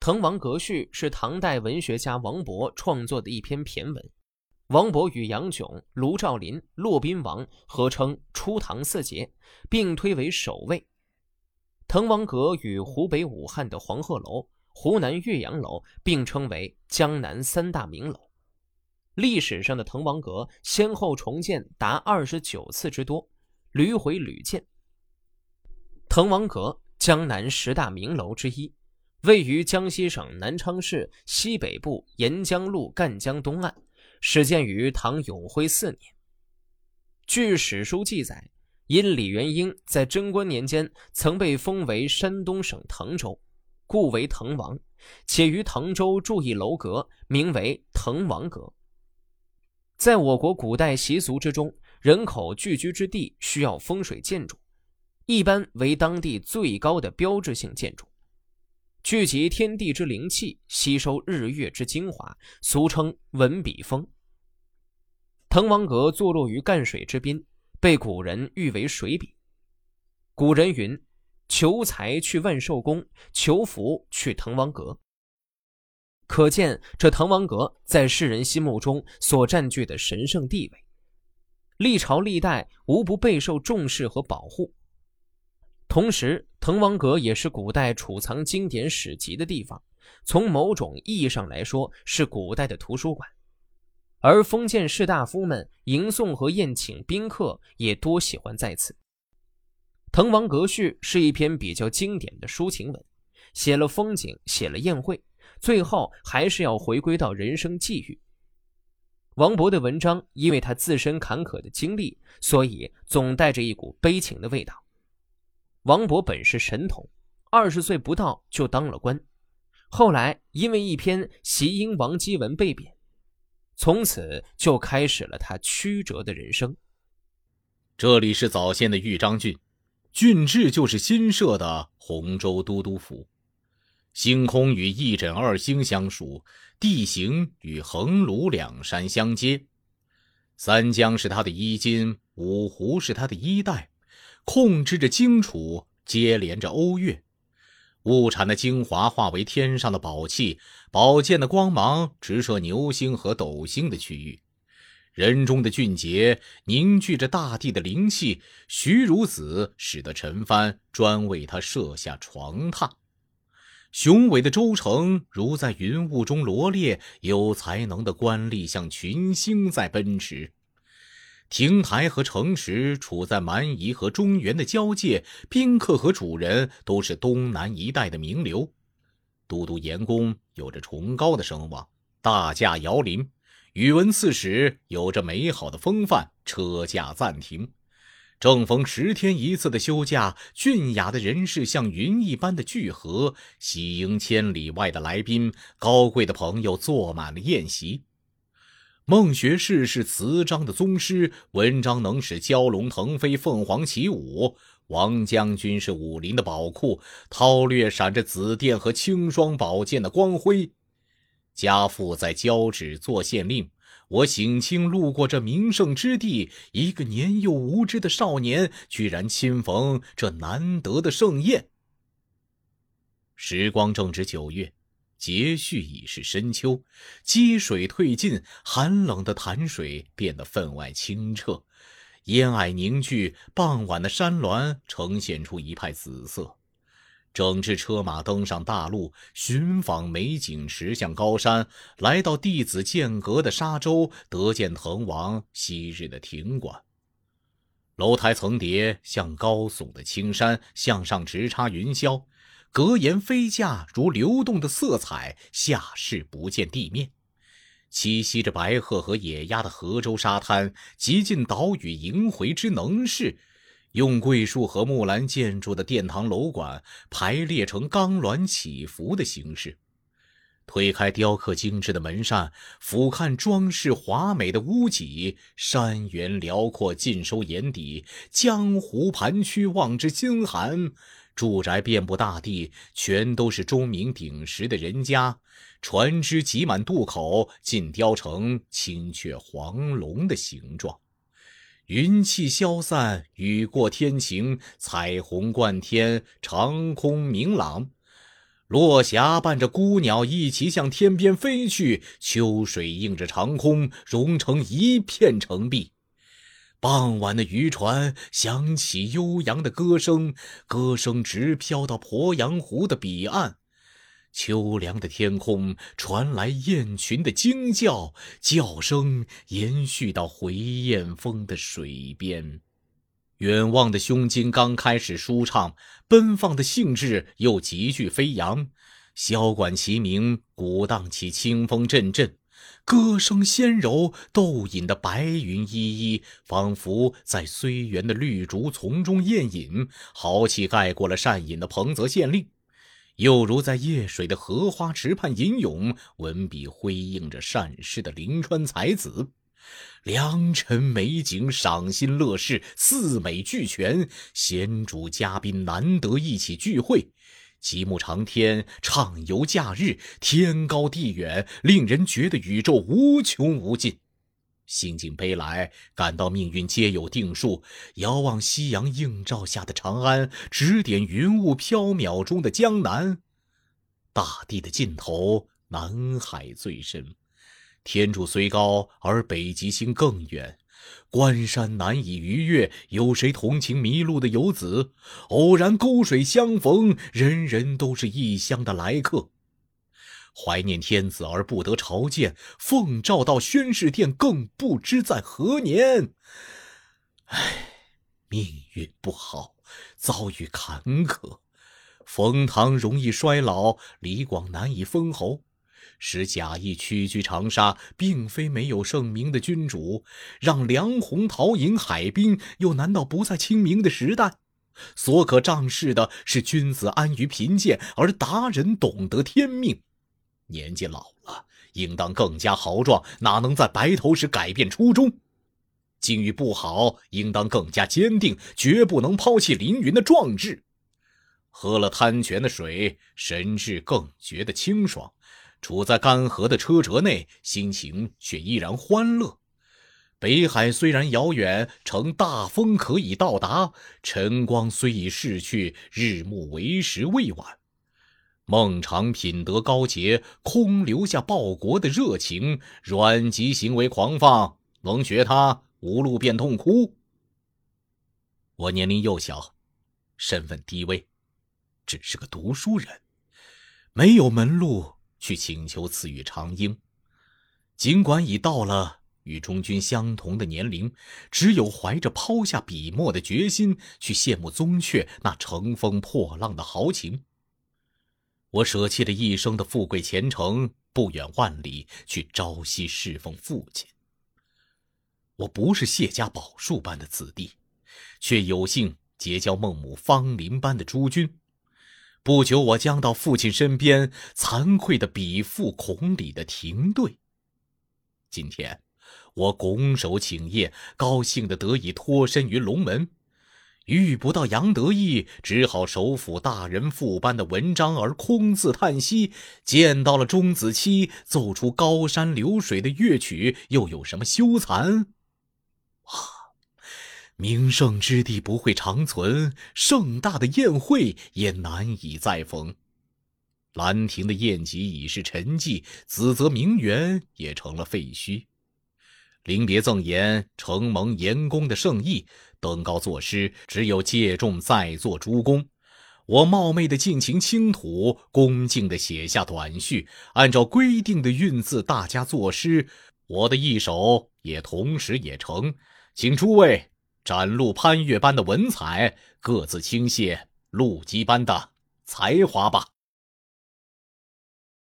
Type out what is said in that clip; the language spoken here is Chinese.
滕王阁序》是唐代文学家王勃创作的一篇骈文。王勃与杨炯、卢照邻、骆宾王合称初唐四杰，并推为首位。滕王阁与湖北武汉的黄鹤楼、湖南岳阳楼并称为江南三大名楼。历史上的滕王阁先后重建达二十九次之多，屡毁屡建。滕王阁，江南十大名楼之一。位于江西省南昌市西北部沿江路赣江东岸，始建于唐永徽四年。据史书记载，因李元英在贞观年间曾被封为山东省滕州，故为滕王，且于滕州筑一楼阁，名为滕王阁。在我国古代习俗之中，人口聚居之地需要风水建筑，一般为当地最高的标志性建筑。聚集天地之灵气，吸收日月之精华，俗称文笔峰。滕王阁坐落于赣水之滨，被古人誉为水笔。古人云：“求财去万寿宫，求福去滕王阁。”可见这滕王阁在世人心目中所占据的神圣地位，历朝历代无不备受重视和保护。同时，滕王阁也是古代储藏经典史籍的地方，从某种意义上来说是古代的图书馆。而封建士大夫们迎送和宴请宾客也多喜欢在此。《滕王阁序》是一篇比较经典的抒情文，写了风景，写了宴会，最后还是要回归到人生际遇。王勃的文章因为他自身坎坷的经历，所以总带着一股悲情的味道。王勃本是神童，二十岁不到就当了官，后来因为一篇《袭英王基文》被贬，从此就开始了他曲折的人生。这里是早先的豫章郡，郡治就是新设的洪州都督府。星空与翼轸二星相属，地形与横庐两山相接，三江是他的衣襟，五湖是他的衣带。控制着荆楚，接连着欧越，物产的精华化为天上的宝气，宝剑的光芒直射牛星和斗星的区域。人中的俊杰凝聚着大地的灵气，徐孺子使得陈蕃专为他设下床榻。雄伟的州城如在云雾中罗列，有才能的官吏像群星在奔驰。亭台和城池处在蛮夷和中原的交界，宾客和主人都是东南一带的名流。都督严公有着崇高的声望，大驾摇铃；宇文刺史有着美好的风范，车驾暂停。正逢十天一次的休假，俊雅的人士像云一般的聚合，喜迎千里外的来宾，高贵的朋友坐满了宴席。孟学士是词章的宗师，文章能使蛟龙腾飞，凤凰起舞。王将军是武林的宝库，韬略闪着紫电和青霜宝剑的光辉。家父在交趾做县令，我省亲路过这名胜之地，一个年幼无知的少年，居然亲逢这难得的盛宴。时光正值九月。节序已是深秋，积水退尽，寒冷的潭水变得分外清澈，烟霭凝聚，傍晚的山峦呈现出一派紫色。整支车马登上大路，寻访美景，驰向高山，来到弟子剑阁的沙洲，得见滕王昔日的亭馆。楼台层叠，像高耸的青山，向上直插云霄。格言飞架如流动的色彩，下视不见地面。栖息着白鹤和野鸭的河州沙滩，极尽岛屿萦回之能事。用桂树和木兰建筑的殿堂楼馆，排列成钢峦起伏的形式。推开雕刻精致的门扇，俯瞰装饰华美的屋脊，山原辽阔，尽收眼底；江湖盘曲，望之心寒。住宅遍布大地，全都是钟鸣鼎食的人家。船只挤满渡口，尽雕成青雀黄龙的形状。云气消散，雨过天晴，彩虹贯天，长空明朗。落霞伴着孤鸟一起向天边飞去，秋水映着长空，融成一片澄碧。傍晚的渔船响起悠扬的歌声，歌声直飘到鄱阳湖的彼岸。秋凉的天空传来雁群的惊叫，叫声延续到回雁峰的水边。远望的胸襟刚开始舒畅，奔放的兴致又急剧飞扬。箫管齐鸣，鼓荡起清风阵阵，歌声纤柔，斗隐的白云依依，仿佛在睢园的绿竹丛中宴饮，豪气盖过了善饮的彭泽县令；又如在夜水的荷花池畔吟咏，文笔辉映着善诗的临川才子。良辰美景，赏心乐事，四美俱全。贤主嘉宾难得一起聚会，极目长天，畅游假日，天高地远，令人觉得宇宙无穷无尽。心境悲来，感到命运皆有定数。遥望夕阳映照下的长安，指点云雾缥缈中的江南。大地的尽头，南海最深。天柱虽高，而北极星更远。关山难以逾越，有谁同情迷路的游子？偶然沟水相逢，人人都是异乡的来客。怀念天子而不得朝见，奉诏到宣示殿，更不知在何年。唉，命运不好，遭遇坎坷。冯唐容易衰老，李广难以封侯。使贾谊屈居长沙，并非没有盛名的君主；让梁鸿陶饮海滨，又难道不在清明的时代？所可仗势的是君子安于贫贱，而达人懂得天命。年纪老了，应当更加豪壮，哪能在白头时改变初衷？境遇不好，应当更加坚定，绝不能抛弃凌云的壮志。喝了滩泉的水，神志更觉得清爽。处在干涸的车辙内，心情却依然欢乐。北海虽然遥远，乘大风可以到达；晨光虽已逝去，日暮为时未晚。孟尝品德高洁，空留下报国的热情。阮籍行为狂放，能学他无路便痛哭。我年龄幼小，身份低微，只是个读书人，没有门路。去请求赐予长缨，尽管已到了与中军相同的年龄，只有怀着抛下笔墨的决心去羡慕宗悫那乘风破浪的豪情。我舍弃了一生的富贵前程，不远万里去朝夕侍奉父亲。我不是谢家宝树般的子弟，却有幸结交孟母芳龄般的诸君。不久，我将到父亲身边，惭愧的比附孔里的停顿。今天，我拱手请业，高兴的得以脱身于龙门。遇不到杨得意，只好手抚大人赋般的文章而空自叹息；见到了钟子期，奏出高山流水的乐曲，又有什么羞惭？啊！名胜之地不会长存，盛大的宴会也难以再逢。兰亭的宴集已是陈迹，子则名园也成了废墟。临别赠言，承蒙严公的圣意，登高作诗，只有借重在座诸公。我冒昧的尽情倾吐，恭敬的写下短序，按照规定的韵字，大家作诗。我的一首也同时也成，请诸位。展露潘越般的文采，各自倾泻陆机般的才华吧。